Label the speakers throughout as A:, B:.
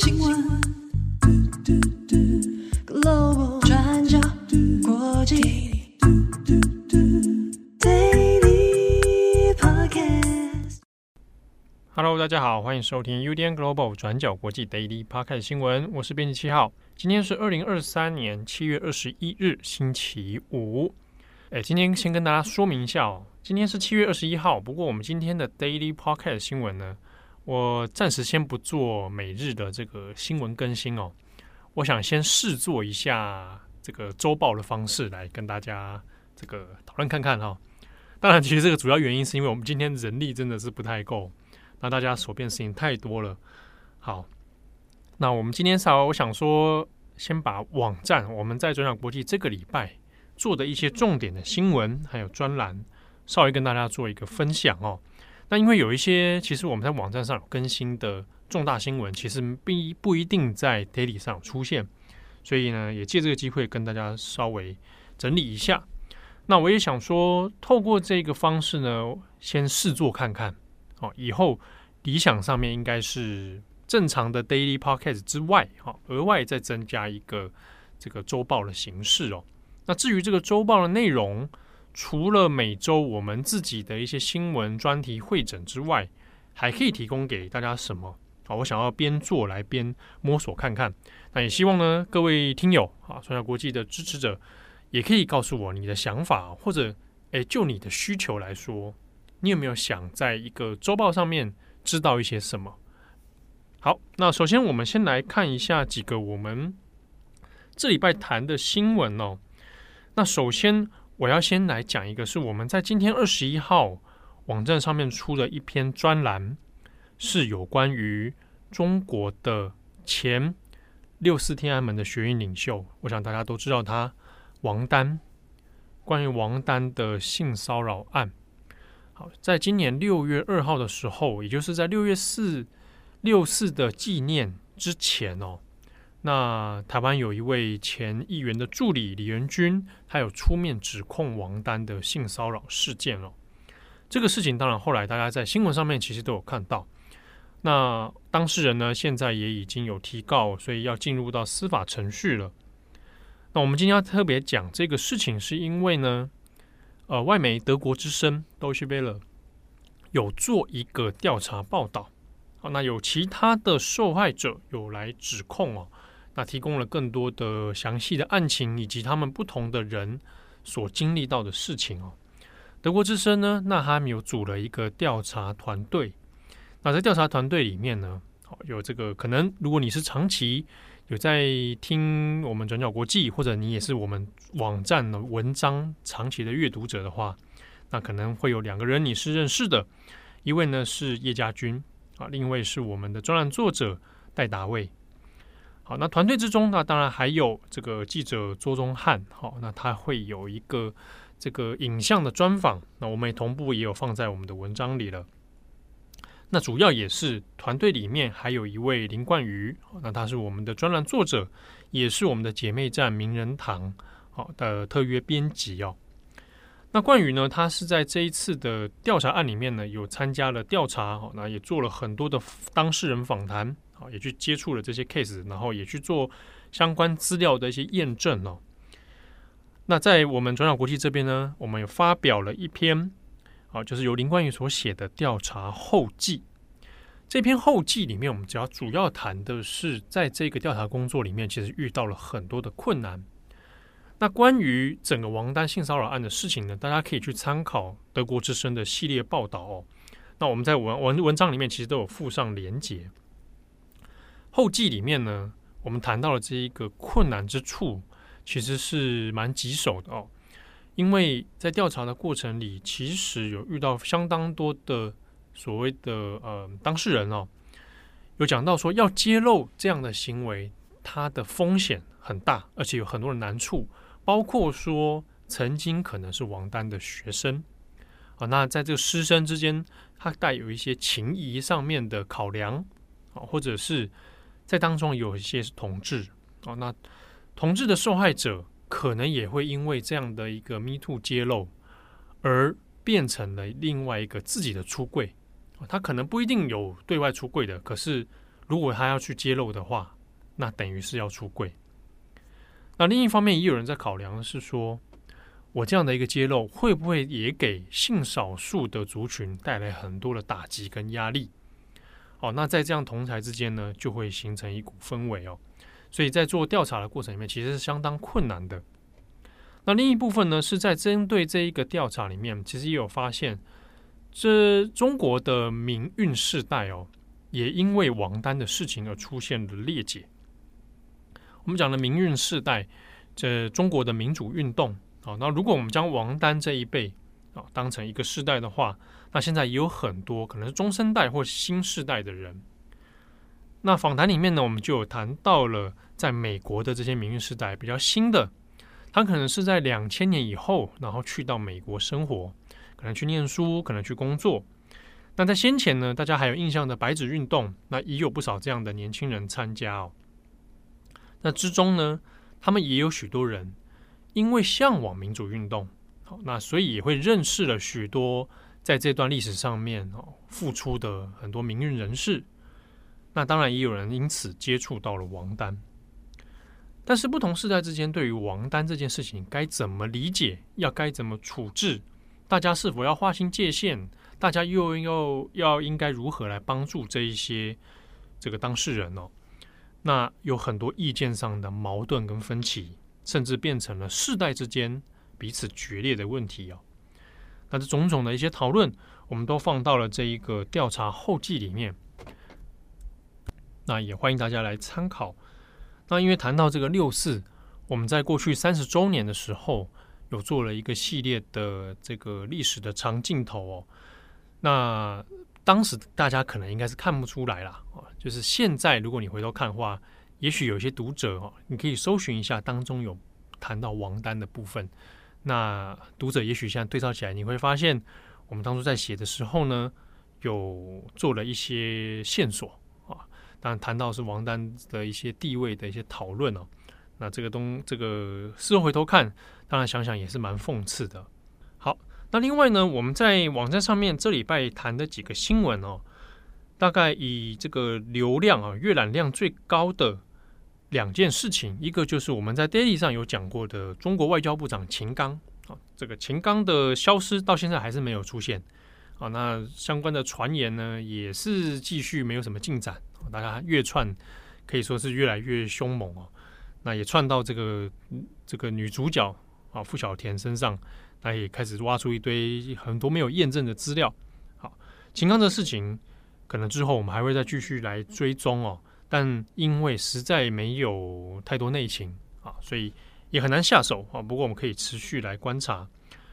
A: 新闻，Global 转角国际，Daily Podcast。
B: Hello，大家好，欢迎收听 UDN Global 转角国际 Daily Podcast 新闻，我是编辑七号。今天是二零二三年七月二十一日，星期五。哎，今天先跟大家说明一下哦，今天是七月二十一号。不过我们今天的 Daily Podcast 新闻呢，我暂时先不做每日的这个新闻更新哦。我想先试做一下这个周报的方式来跟大家这个讨论看看哈、当然，其实这个主要原因是因为我们今天人力真的是不太够，那大家所变事情太多了。好，那我们今天稍微我想说，先把网站我们在转角国际这个礼拜。做的一些重点的新闻，还有专栏，稍微跟大家做一个分享哦。那因为有一些其实我们在网站上有更新的重大新闻，其实并不一定在 Daily 上出现，所以呢，也借这个机会跟大家稍微整理一下。那我也想说，透过这个方式呢，先试做看看哦。以后理想上面应该是正常的 Daily Podcast 之外，哈，额外再增加一个这个周报的形式哦。那至于这个周报的内容，除了每周我们自己的一些新闻专题会诊之外，还可以提供给大家什么？啊，我想要边做来边摸索看看。那也希望呢，各位听友啊，转角国际的支持者，也可以告诉我你的想法，或者诶，就你的需求来说，你有没有想在一个周报上面知道一些什么？好，那首先我们先来看一下几个我们这礼拜谈的新闻哦。那首先，我要先来讲一个，是我们在今天二十一号网站上面出的一篇专栏，是有关于中国的前六四天安门的学运领袖，我想大家都知道他王丹，关于王丹的性骚扰案。好，在今年六月二号的时候，也就是在六月四六四的纪念之前哦。那台湾有一位前议员的助理李元军，他有出面指控王丹的性骚扰事件哦。这个事情当然后来大家在新闻上面其实都有看到。那当事人呢，现在也已经有提告，所以要进入到司法程序了。那我们今天要特别讲这个事情，是因为呢，呃，外媒德国之声 Deutsche Welle 有做一个调查报道。好，那有其他的受害者有来指控哦。那提供了更多的详细的案情，以及他们不同的人所经历到的事情哦。德国之声呢，那他们有组了一个调查团队。那在调查团队里面呢，有这个可能，如果你是长期有在听我们转角国际，或者你也是我们网站的文章长期的阅读者的话，那可能会有两个人你是认识的，一位呢是叶家军啊，另一位是我们的专栏作者戴达卫。好，那团队之中，那当然还有这个记者周宗汉，好，那他会有一个这个影像的专访，那我们也同步也有放在我们的文章里了。那主要也是团队里面还有一位林冠瑜，那他是我们的专栏作者，也是我们的姐妹站名人堂好的特约编辑哦。那冠宇呢，他是在这一次的调查案里面呢，有参加了调查，好，那也做了很多的当事人访谈。啊，也去接触了这些 case，然后也去做相关资料的一些验证哦。那在我们转角国际这边呢，我们有发表了一篇，啊，就是由林冠宇所写的调查后记。这篇后记里面，我们只要主要谈的是，在这个调查工作里面，其实遇到了很多的困难。那关于整个王丹性骚扰案的事情呢，大家可以去参考德国之声的系列报道哦。那我们在文文文章里面其实都有附上连结。后记里面呢，我们谈到了这一个困难之处，其实是蛮棘手的哦。因为在调查的过程里，其实有遇到相当多的所谓的呃当事人哦，有讲到说要揭露这样的行为，它的风险很大，而且有很多的难处，包括说曾经可能是王丹的学生啊，那在这个师生之间，他带有一些情谊上面的考量啊，或者是。在当中有一些是同志啊，那同志的受害者可能也会因为这样的一个 Me Too 揭露而变成了另外一个自己的出柜，啊他可能不一定有对外出柜的，可是如果他要去揭露的话，那等于是要出柜。那另一方面，也有人在考量的是说，我这样的一个揭露，会不会也给性少数的族群带来很多的打击跟压力？哦，那在这样同台之间呢，就会形成一股氛围哦。所以在做调查的过程里面，其实是相当困难的。那另一部分呢，是在针对这一个调查里面，其实也有发现，这中国的民运世代哦，也因为王丹的事情而出现了裂解。我们讲的民运世代，这中国的民主运动啊，那如果我们将王丹这一辈啊当成一个世代的话，那现在也有很多可能是中生代或新世代的人。那访谈里面呢，我们就有谈到了在美国的这些民运世代比较新的，他可能是在两千年以后，然后去到美国生活，可能去念书，可能去工作。那在先前呢，大家还有印象的白纸运动，那也有不少这样的年轻人参加哦。那之中呢，他们也有许多人因为向往民主运动，好，那所以也会认识了许多。在这段历史上面哦，付出的很多名运人士，那当然也有人因此接触到了王丹。但是不同世代之间对于王丹这件事情该怎么理解，要该怎么处置，大家是否要划清界限？大家又又要应该如何来帮助这一些这个当事人哦？那有很多意见上的矛盾跟分歧，甚至变成了世代之间彼此决裂的问题哦。那这种种的一些讨论，我们都放到了这一个调查后记里面。那也欢迎大家来参考。那因为谈到这个六四，我们在过去三十周年的时候，有做了一个系列的这个历史的长镜头哦。那当时大家可能应该是看不出来啦，就是现在如果你回头看的话，也许有些读者哦，你可以搜寻一下当中有谈到王丹的部分。那读者也许现在对照起来，你会发现我们当初在写的时候呢，有做了一些线索啊。当然谈到是王丹的一些地位的一些讨论哦。那这个东这个事后回头看，当然想想也是蛮讽刺的。那另外呢，我们在网站上面这礼拜谈的几个新闻哦，大概以这个流量啊阅览量最高的。两件事情，一个就是我们在 Daily 上有讲过的中国外交部长秦刚啊，这个秦刚的消失到现在还是没有出现啊。那相关的传言呢，也是继续没有什么进展。大家越串可以说是越来越凶猛哦。那也串到这个这个女主角啊傅小田身上，那也开始挖出一堆很多没有验证的资料。好，秦刚的事情可能之后我们还会再继续来追踪哦。但因为实在没有太多内情啊，所以也很难下手啊。不过我们可以持续来观察。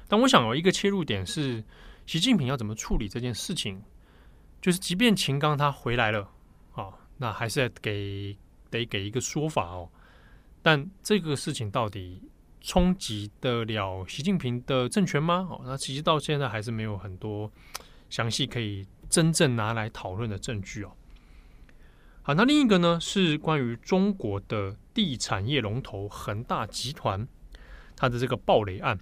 B: 但我想有一个切入点是，习近平要怎么处理这件事情？就是即便秦刚他回来了啊，那还是要给得给一个说法哦。但这个事情到底冲击得了习近平的政权吗？哦，那其实到现在还是没有很多详细可以真正拿来讨论的证据哦。好，那另一个呢是关于中国的地产业龙头恒大集团，它的这个暴雷案。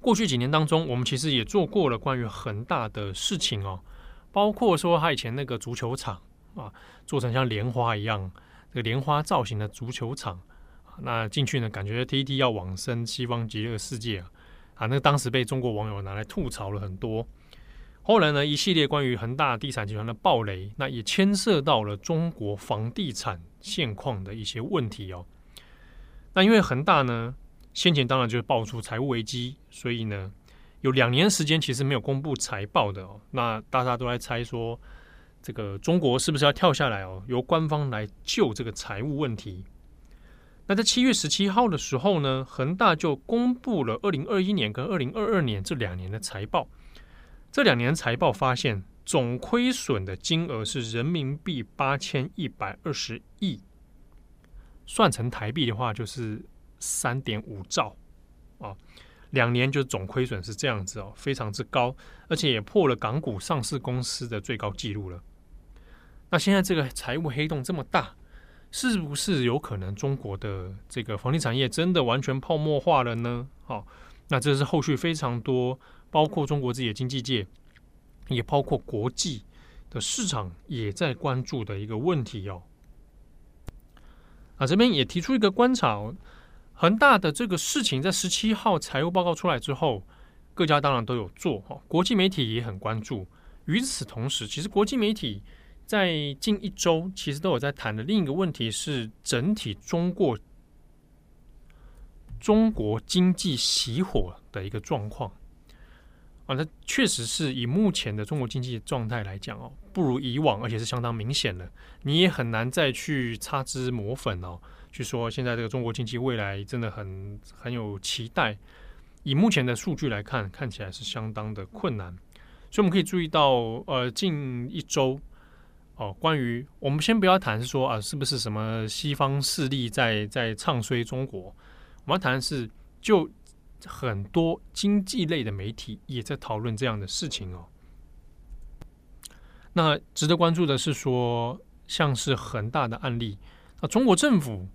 B: 过去几年当中，我们其实也做过了关于恒大的事情哦，包括说他以前那个足球场啊，做成像莲花一样，这个莲花造型的足球场，那进去呢，感觉 T T 要往生西方极乐世界啊，啊，那当时被中国网友拿来吐槽了很多。后来呢，一系列关于恒大地产集团的暴雷，那也牵涉到了中国房地产现况的一些问题哦。那因为恒大呢，先前当然就是爆出财务危机，所以呢，有两年时间其实没有公布财报的哦。那大家都在猜说，这个中国是不是要跳下来哦，由官方来救这个财务问题？那在七月十七号的时候呢，恒大就公布了二零二一年跟二零二二年这两年的财报。这两年财报发现，总亏损的金额是人民币八千一百二十亿，算成台币的话就是三点五兆啊。两年就总亏损是这样子哦，非常之高，而且也破了港股上市公司的最高纪录了。那现在这个财务黑洞这么大，是不是有可能中国的这个房地产业真的完全泡沫化了呢？好，那这是后续非常多。包括中国自己的经济界，也包括国际的市场也在关注的一个问题哦。啊，这边也提出一个观察哦，恒大的这个事情在十七号财务报告出来之后，各家当然都有做哈，国际媒体也很关注。与此同时，其实国际媒体在近一周其实都有在谈的另一个问题是整体中国中国经济熄火的一个状况。啊，那确实是以目前的中国经济状态来讲哦，不如以往，而且是相当明显的。你也很难再去擦脂抹粉哦，去说现在这个中国经济未来真的很很有期待。以目前的数据来看，看起来是相当的困难。所以我们可以注意到，呃，近一周哦，关于我们先不要谈说啊，是不是什么西方势力在在唱衰中国？我们要谈的是就。很多经济类的媒体也在讨论这样的事情哦。那值得关注的是说，像是恒大的案例，那中国政府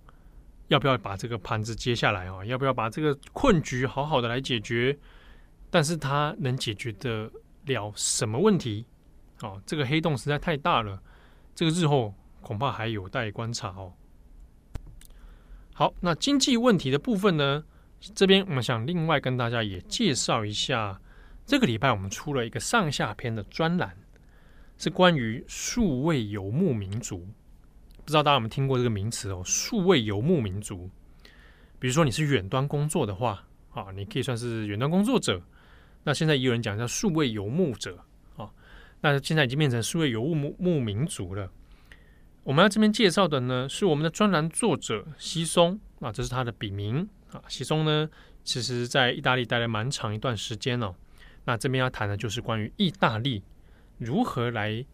B: 要不要把这个盘子接下来啊？要不要把这个困局好好的来解决？但是它能解决得了什么问题？哦，这个黑洞实在太大了，这个日后恐怕还有待观察哦。好，那经济问题的部分呢？这边我们想另外跟大家也介绍一下，这个礼拜我们出了一个上下篇的专栏，是关于数位游牧民族。不知道大家有没有听过这个名词哦？数位游牧民族，比如说你是远端工作的话，啊，你可以算是远端工作者。那现在也有人讲叫数位游牧者，那现在已经变成数位游牧牧民族了。我们要这边介绍的呢，是我们的专栏作者西松，啊，这是他的笔名。啊，西松呢，其实在意大利待了蛮长一段时间哦。那这边要谈的就是关于意大利如何来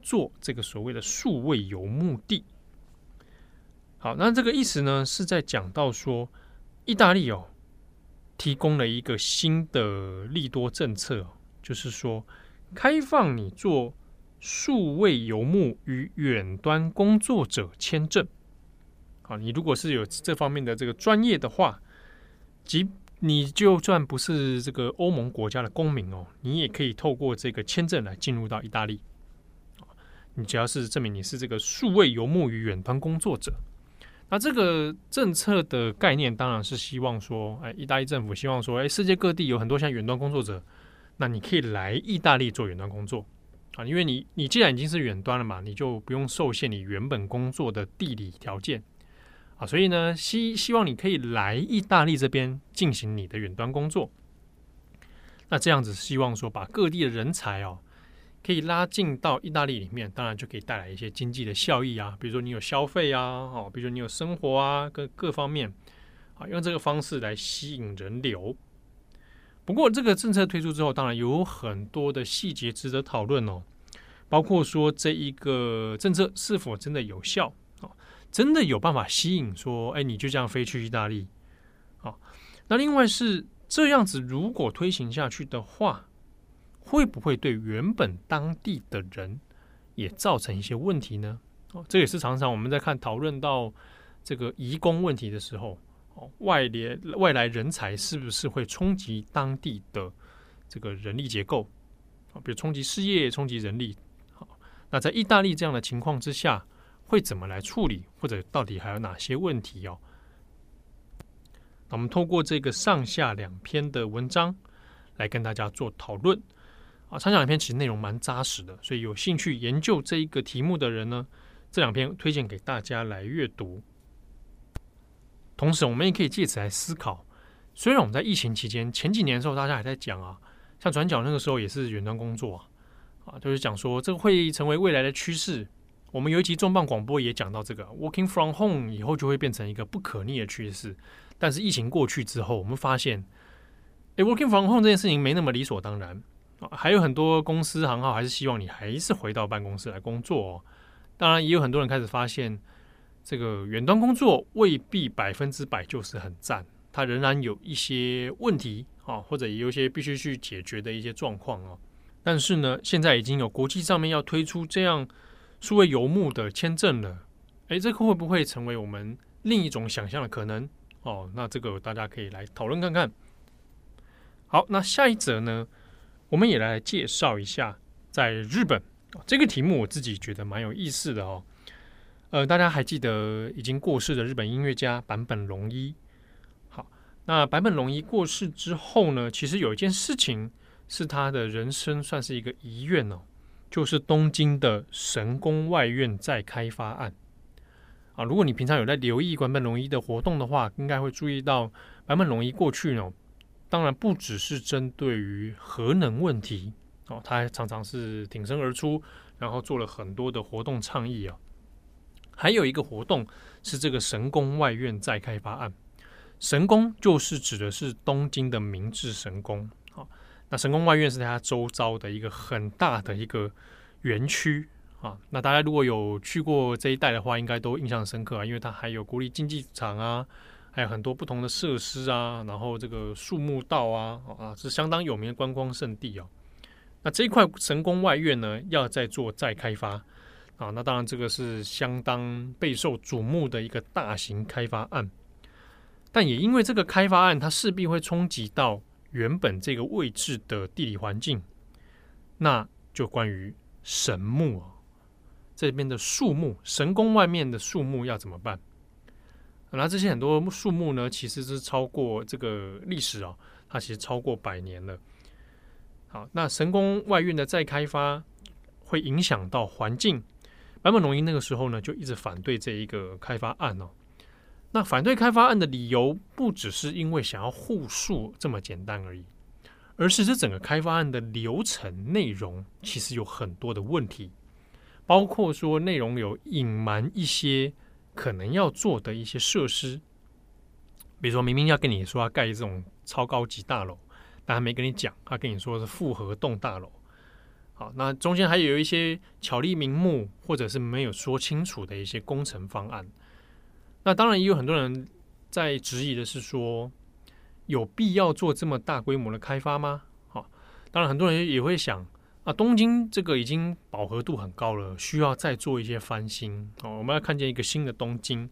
B: 做这个所谓的数位游牧地。好，那这个意思呢，是在讲到说，意大利哦，提供了一个新的利多政策，就是说开放你做数位游牧与远端工作者签证。好，你如果是有这方面的这个专业的话，即你就算不是这个欧盟国家的公民哦，你也可以透过这个签证来进入到意大利。你只要是证明你是这个数位游牧与远端工作者，那这个政策的概念当然是希望说，哎，意大利政府希望说，哎，世界各地有很多像远端工作者，那你可以来意大利做远端工作啊，因为你你既然已经是远端了嘛，你就不用受限你原本工作的地理条件。啊，所以呢，希希望你可以来意大利这边进行你的远端工作。那这样子，希望说把各地的人才哦，可以拉进到意大利里面，当然就可以带来一些经济的效益啊。比如说你有消费啊，哦，比如说你有生活啊，各各方面啊，用这个方式来吸引人流。不过这个政策推出之后，当然有很多的细节值得讨论哦，包括说这一个政策是否真的有效啊。真的有办法吸引说，哎，你就这样飞去意大利？好，那另外是这样子，如果推行下去的话，会不会对原本当地的人也造成一些问题呢？哦，这也是常常我们在看讨论到这个移工问题的时候，外联外来人才是不是会冲击当地的这个人力结构？啊，比如冲击失业、冲击人力。好，那在意大利这样的情况之下。会怎么来处理，或者到底还有哪些问题哦？那我们透过这个上下两篇的文章来跟大家做讨论啊。上下两篇其实内容蛮扎实的，所以有兴趣研究这一个题目的人呢，这两篇推荐给大家来阅读。同时，我们也可以借此来思考。虽然我们在疫情期间前几年的时候，大家还在讲啊，像转角那个时候也是远端工作啊，啊，就是讲说这个会成为未来的趋势。我们有一集重磅广播也讲到这个 working from home 以后就会变成一个不可逆的趋势。但是疫情过去之后，我们发现，诶，working from home 这件事情没那么理所当然啊。还有很多公司行号还是希望你还是回到办公室来工作哦。当然，也有很多人开始发现，这个远端工作未必百分之百就是很赞，它仍然有一些问题啊，或者有一些必须去解决的一些状况哦。但是呢，现在已经有国际上面要推出这样。数位游牧的签证了，哎，这个会不会成为我们另一种想象的可能？哦，那这个大家可以来讨论看看。好，那下一则呢，我们也来介绍一下，在日本这个题目我自己觉得蛮有意思的哦。呃，大家还记得已经过世的日本音乐家坂本龙一？好，那坂本龙一过世之后呢，其实有一件事情是他的人生算是一个遗愿哦，就是东京的神宫外苑再开发案。啊，如果你平常有在留意坂本龙一的活动的话，应该会注意到坂本龙一过去呢，当然不只是针对于核能问题哦，他还常常是挺身而出，然后做了很多的活动倡议啊。还有一个活动是这个神宫外苑再开发案，神宫就是指的是东京的明治神宫。好，那神宫外苑是它周遭的一个很大的一个园区啊。那大家如果有去过这一带的话，应该都印象深刻啊，因为它还有国立竞技场啊，还有很多不同的设施啊，然后这个树木道啊啊，是相当有名的观光胜地哦。那这一块神宫外苑呢，要再做再开发。啊，那当然，这个是相当备受瞩目的一个大型开发案，但也因为这个开发案，它势必会冲击到原本这个位置的地理环境。那就关于神木啊，这边的树木，神宫外面的树木要怎么办？那这些很多树木呢，其实是超过这个历史啊，它其实超过百年了。好，那神宫外苑的再开发会影响到环境。坂本龙一那个时候呢，就一直反对这一个开发案哦。那反对开发案的理由，不只是因为想要护树这么简单而已，而是这整个开发案的流程内容其实有很多的问题，包括说内容有隐瞒一些可能要做的一些设施，比如说明明要跟你说要盖这种超高级大楼，但他没跟你讲，他跟你说是复合栋大楼。好，那中间还有一些巧立名目，或者是没有说清楚的一些工程方案。那当然也有很多人在质疑的是说，有必要做这么大规模的开发吗？好，当然很多人也会想啊，东京这个已经饱和度很高了，需要再做一些翻新。哦，我们要看见一个新的东京，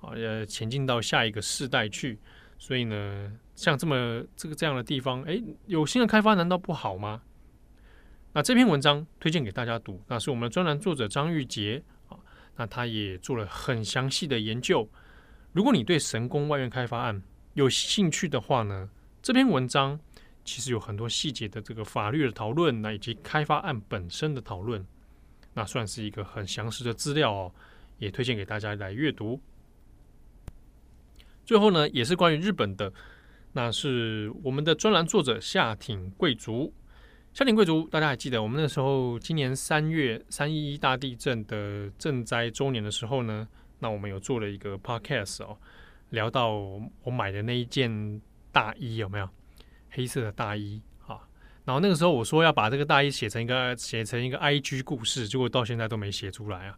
B: 啊，呃，前进到下一个世代去。所以呢，像这么这个这样的地方，诶，有新的开发难道不好吗？那这篇文章推荐给大家读，那是我们的专栏作者张玉杰啊，那他也做了很详细的研究。如果你对神宫外苑开发案有兴趣的话呢，这篇文章其实有很多细节的这个法律的讨论，那以及开发案本身的讨论，那算是一个很详实的资料哦，也推荐给大家来阅读。最后呢，也是关于日本的，那是我们的专栏作者下町贵族。下町贵族，大家还记得我们那时候今年三月三一一大地震的赈灾周年的时候呢？那我们有做了一个 podcast 哦，聊到我买的那一件大衣有没有黑色的大衣啊？然后那个时候我说要把这个大衣写成一个写成一个 IG 故事，结果到现在都没写出来啊。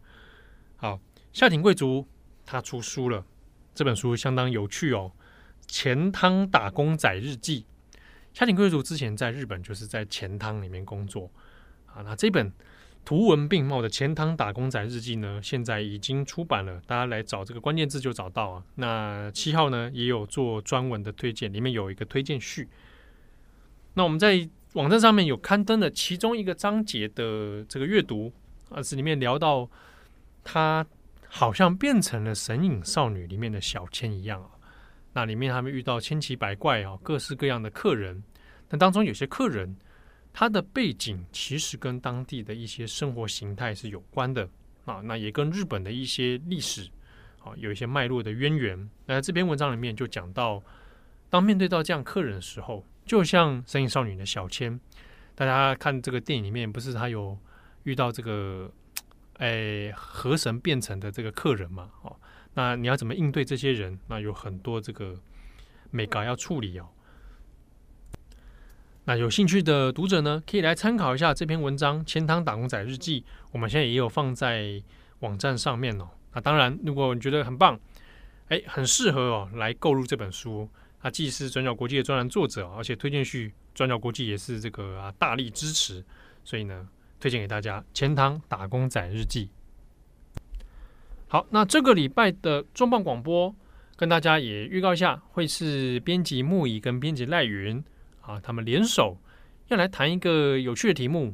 B: 好，下町贵族他出书了，这本书相当有趣哦，《钱汤打工仔日记》。下井贵族之前在日本就是在钱汤里面工作啊，那这本图文并茂的《钱汤打工仔日记》呢，现在已经出版了，大家来找这个关键字就找到啊。那七号呢也有做专文的推荐，里面有一个推荐序。那我们在网站上面有刊登了其中一个章节的这个阅读，啊，是里面聊到他好像变成了《神隐少女》里面的小千一样啊。那里面他们遇到千奇百怪啊，各式各样的客人。那当中有些客人，他的背景其实跟当地的一些生活形态是有关的啊。那也跟日本的一些历史啊有一些脉络的渊源。那这篇文章里面就讲到，当面对到这样客人的时候，就像《神隐少女》的小千，大家看这个电影里面，不是他有遇到这个哎河神变成的这个客人嘛？哦。那你要怎么应对这些人？那有很多这个眉角要处理哦。那有兴趣的读者呢，可以来参考一下这篇文章《钱塘打工仔日记》，我们现在也有放在网站上面哦。那当然，如果你觉得很棒，哎，很适合哦，来购入这本书。它既是转角国际的专栏作者，而且推荐序转角国际也是这个啊大力支持，所以呢，推荐给大家《钱塘打工仔日记》。好，那这个礼拜的重磅广播，跟大家也预告一下，会是编辑木乙跟编辑赖云啊，他们联手要来谈一个有趣的题目：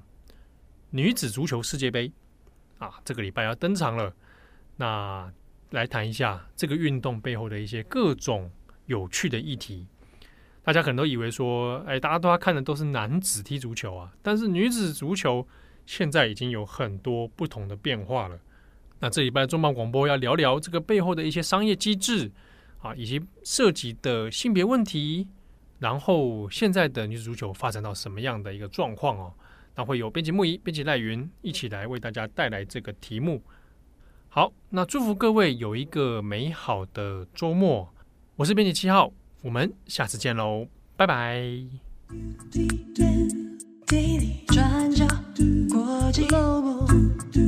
B: 女子足球世界杯啊，这个礼拜要登场了。那来谈一下这个运动背后的一些各种有趣的议题。大家可能都以为说，哎，大家都要看的都是男子踢足球啊，但是女子足球现在已经有很多不同的变化了。那这礼拜重磅广播要聊聊这个背后的一些商业机制啊，以及涉及的性别问题。然后现在的女子足球发展到什么样的一个状况哦？那会有编辑木仪、编辑赖云一起来为大家带来这个题目。好，那祝福各位有一个美好的周末。我是编辑七号，我们下次见喽，拜拜。转角国际转角